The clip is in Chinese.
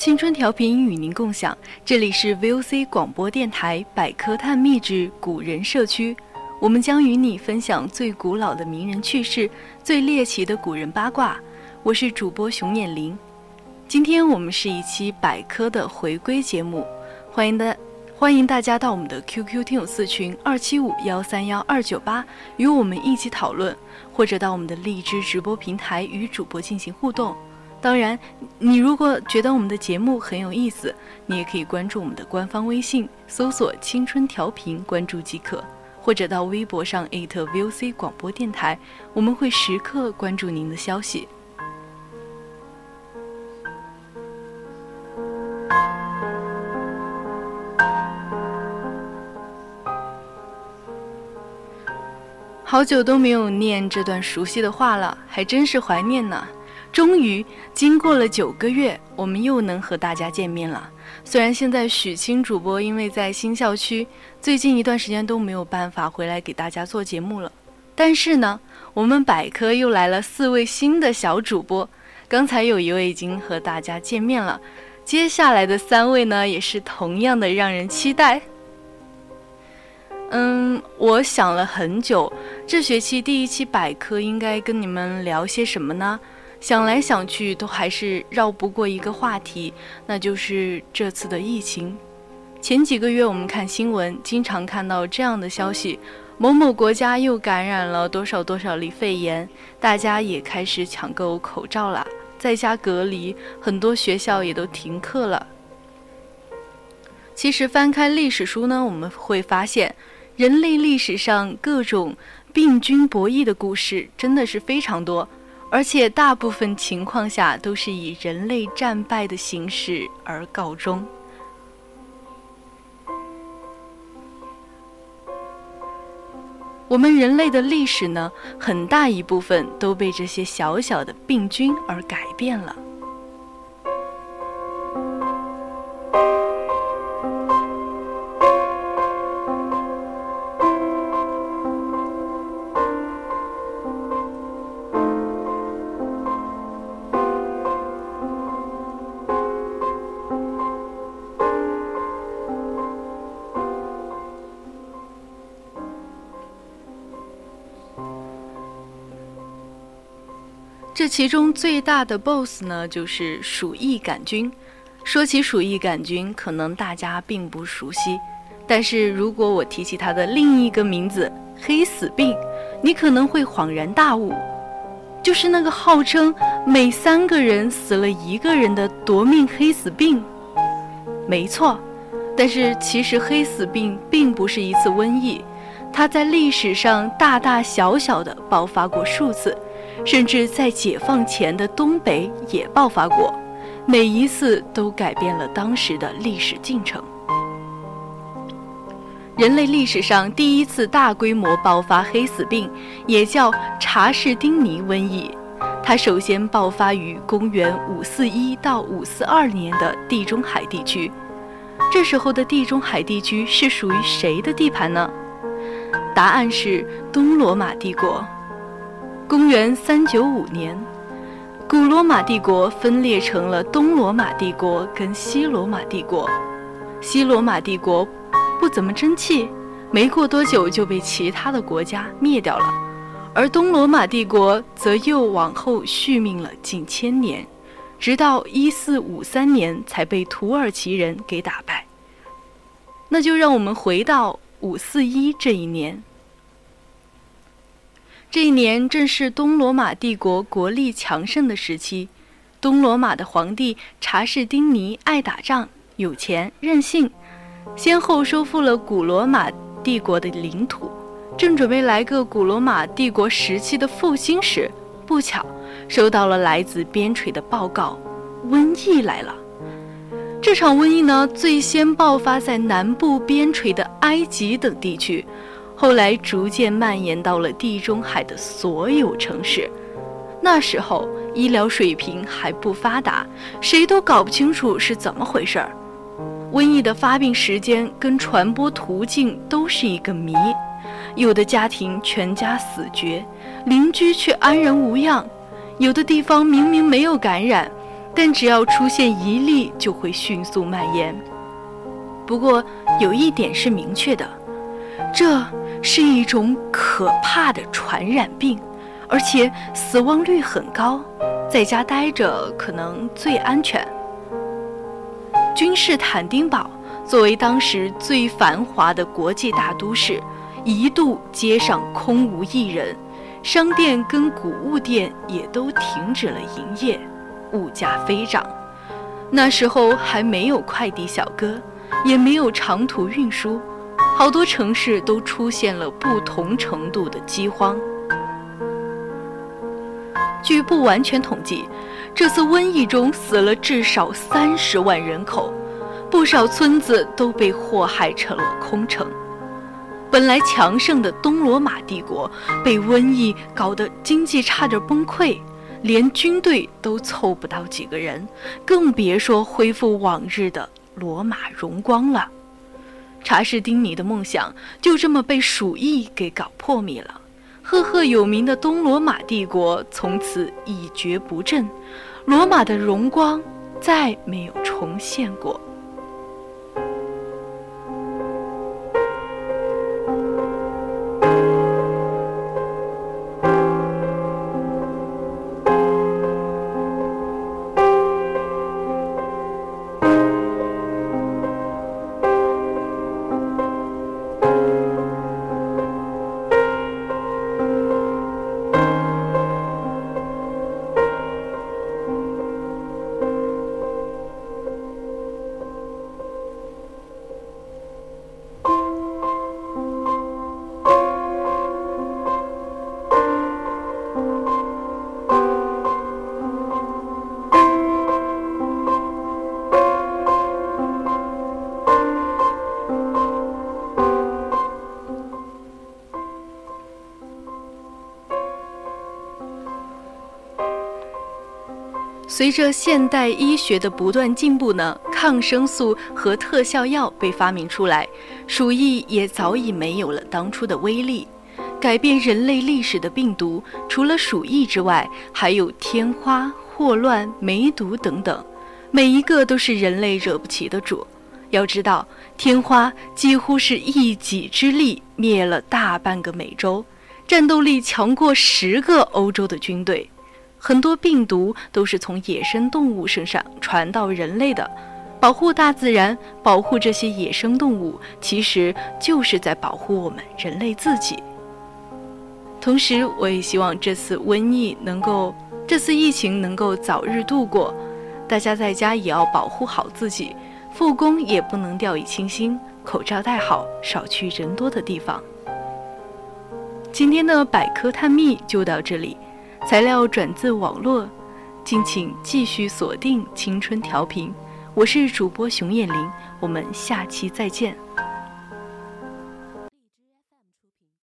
青春调频与您共享，这里是 VOC 广播电台百科探秘之古人社区，我们将与你分享最古老的名人趣事，最猎奇的古人八卦。我是主播熊眼玲，今天我们是一期百科的回归节目，欢迎的欢迎大家到我们的 QQ 听友四群二七五幺三幺二九八与我们一起讨论，或者到我们的荔枝直播平台与主播进行互动。当然，你如果觉得我们的节目很有意思，你也可以关注我们的官方微信，搜索“青春调频”，关注即可；或者到微博上艾特 VOC 广播电台，我们会时刻关注您的消息。好久都没有念这段熟悉的话了，还真是怀念呢。终于，经过了九个月，我们又能和大家见面了。虽然现在许清主播因为在新校区，最近一段时间都没有办法回来给大家做节目了，但是呢，我们百科又来了四位新的小主播。刚才有一位已经和大家见面了，接下来的三位呢，也是同样的让人期待。嗯，我想了很久，这学期第一期百科应该跟你们聊些什么呢？想来想去，都还是绕不过一个话题，那就是这次的疫情。前几个月，我们看新闻，经常看到这样的消息：某某国家又感染了多少多少例肺炎，大家也开始抢购口罩了，在家隔离，很多学校也都停课了。其实翻开历史书呢，我们会发现，人类历史上各种病菌博弈的故事真的是非常多。而且大部分情况下都是以人类战败的形式而告终。我们人类的历史呢，很大一部分都被这些小小的病菌而改变了。这其中最大的 BOSS 呢，就是鼠疫杆菌。说起鼠疫杆菌，可能大家并不熟悉，但是如果我提起它的另一个名字——黑死病，你可能会恍然大悟，就是那个号称每三个人死了一个人的夺命黑死病。没错，但是其实黑死病并不是一次瘟疫，它在历史上大大小小的爆发过数次。甚至在解放前的东北也爆发过，每一次都改变了当时的历史进程。人类历史上第一次大规模爆发黑死病，也叫查士丁尼瘟疫。它首先爆发于公元541到542年的地中海地区。这时候的地中海地区是属于谁的地盘呢？答案是东罗马帝国。公元三九五年，古罗马帝国分裂成了东罗马帝国跟西罗马帝国。西罗马帝国不怎么争气，没过多久就被其他的国家灭掉了，而东罗马帝国则又往后续命了近千年，直到一四五三年才被土耳其人给打败。那就让我们回到五四一这一年。这一年正是东罗马帝国国力强盛的时期，东罗马的皇帝查士丁尼爱打仗、有钱、任性，先后收复了古罗马帝国的领土，正准备来个古罗马帝国时期的复兴时，不巧收到了来自边陲的报告：瘟疫来了。这场瘟疫呢，最先爆发在南部边陲的埃及等地区，后来逐渐蔓延到了地中海的所有城市。那时候医疗水平还不发达，谁都搞不清楚是怎么回事儿。瘟疫的发病时间跟传播途径都是一个谜，有的家庭全家死绝，邻居却安然无恙；有的地方明明没有感染。但只要出现一例，就会迅速蔓延。不过有一点是明确的，这是一种可怕的传染病，而且死亡率很高，在家待着可能最安全。君士坦丁堡作为当时最繁华的国际大都市，一度街上空无一人，商店跟谷物店也都停止了营业。物价飞涨，那时候还没有快递小哥，也没有长途运输，好多城市都出现了不同程度的饥荒。据不完全统计，这次瘟疫中死了至少三十万人口，不少村子都被祸害成了空城。本来强盛的东罗马帝国被瘟疫搞得经济差点崩溃。连军队都凑不到几个人，更别说恢复往日的罗马荣光了。查士丁尼的梦想就这么被鼠疫给搞破灭了。赫赫有名的东罗马帝国从此一蹶不振，罗马的荣光再没有重现过。随着现代医学的不断进步呢，抗生素和特效药被发明出来，鼠疫也早已没有了当初的威力。改变人类历史的病毒，除了鼠疫之外，还有天花、霍乱、梅毒等等，每一个都是人类惹不起的主。要知道，天花几乎是一己之力灭了大半个美洲，战斗力强过十个欧洲的军队。很多病毒都是从野生动物身上传到人类的，保护大自然，保护这些野生动物，其实就是在保护我们人类自己。同时，我也希望这次瘟疫能够，这次疫情能够早日度过。大家在家也要保护好自己，复工也不能掉以轻心，口罩戴好，少去人多的地方。今天的百科探秘就到这里。材料转自网络，敬请继续锁定青春调频。我是主播熊艳玲，我们下期再见。